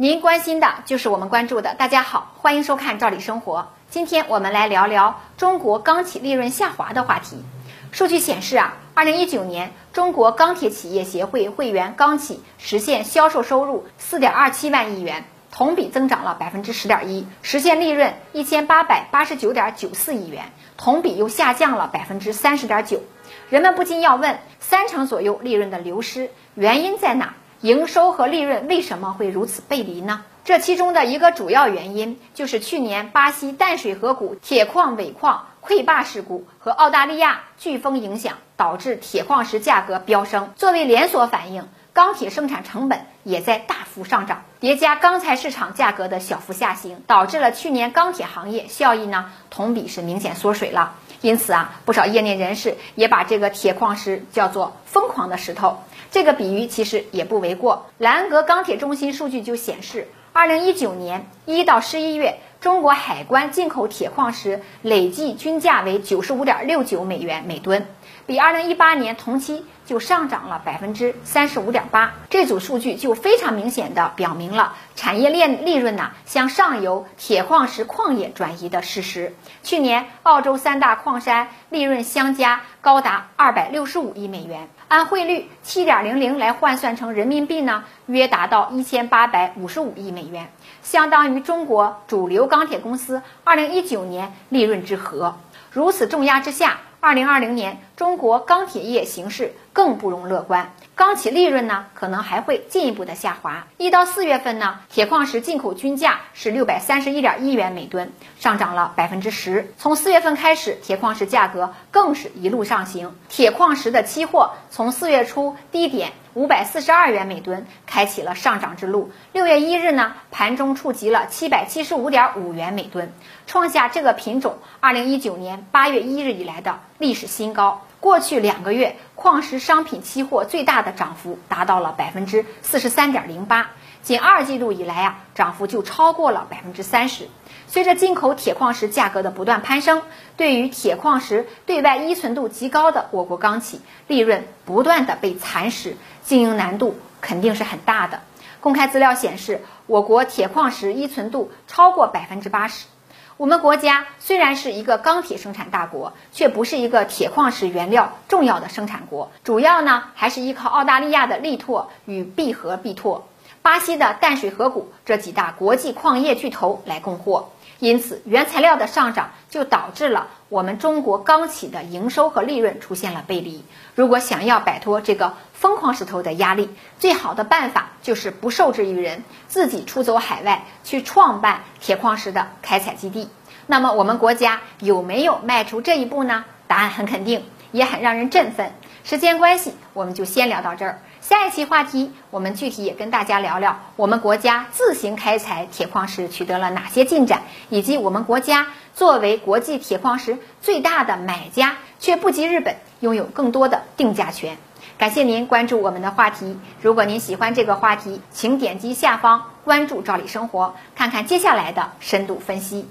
您关心的就是我们关注的。大家好，欢迎收看《赵理生活》。今天我们来聊聊中国钢企利润下滑的话题。数据显示啊，二零一九年中国钢铁企业协会会员钢企实现销售收入四点二七万亿元，同比增长了百分之十点一，实现利润一千八百八十九点九四亿元，同比又下降了百分之三十点九。人们不禁要问：三成左右利润的流失，原因在哪？营收和利润为什么会如此背离呢？这其中的一个主要原因就是去年巴西淡水河谷铁矿尾矿溃坝事故和澳大利亚飓风影响，导致铁矿石价格飙升。作为连锁反应，钢铁生产成本也在大幅上涨，叠加钢材市场价格的小幅下行，导致了去年钢铁行业效益呢同比是明显缩水了。因此啊，不少业内人士也把这个铁矿石叫做“疯狂的石头”。这个比喻其实也不为过。兰格钢铁中心数据就显示，二零一九年一到十一月，中国海关进口铁矿石累计均价为九十五点六九美元每吨，比二零一八年同期就上涨了百分之三十五点八。这组数据就非常明显的表明了产业链利润呢向上游铁矿石矿业转移的事实。去年，澳洲三大矿山利润相加高达二百六十五亿美元。按汇率七点零零来换算成人民币呢，约达到一千八百五十五亿美元，相当于中国主流钢铁公司二零一九年利润之和。如此重压之下，二零二零年中国钢铁业形势更不容乐观。钢企利润呢，可能还会进一步的下滑。一到四月份呢，铁矿石进口均价是六百三十一点一元每吨，上涨了百分之十。从四月份开始，铁矿石价格更是一路上行。铁矿石的期货从四月初低点五百四十二元每吨，开启了上涨之路。六月一日呢，盘中触及了七百七十五点五元每吨，创下这个品种二零一九年八月一日以来的历史新高。过去两个月，矿石商品期货最大的涨幅达到了百分之四十三点零八，仅二季度以来啊，涨幅就超过了百分之三十。随着进口铁矿石价格的不断攀升，对于铁矿石对外依存度极高的我国钢企，利润不断的被蚕食，经营难度肯定是很大的。公开资料显示，我国铁矿石依存度超过百分之八十。我们国家虽然是一个钢铁生产大国，却不是一个铁矿石原料重要的生产国，主要呢还是依靠澳大利亚的力拓与必和必拓、巴西的淡水河谷这几大国际矿业巨头来供货。因此，原材料的上涨就导致了我们中国钢企的营收和利润出现了背离。如果想要摆脱这个疯狂石头的压力，最好的办法就是不受制于人，自己出走海外去创办铁矿石的开采基地。那么，我们国家有没有迈出这一步呢？答案很肯定，也很让人振奋。时间关系，我们就先聊到这儿。下一期话题，我们具体也跟大家聊聊我们国家自行开采铁矿石取得了哪些进展，以及我们国家作为国际铁矿石最大的买家，却不及日本拥有更多的定价权。感谢您关注我们的话题。如果您喜欢这个话题，请点击下方关注“赵理生活”，看看接下来的深度分析。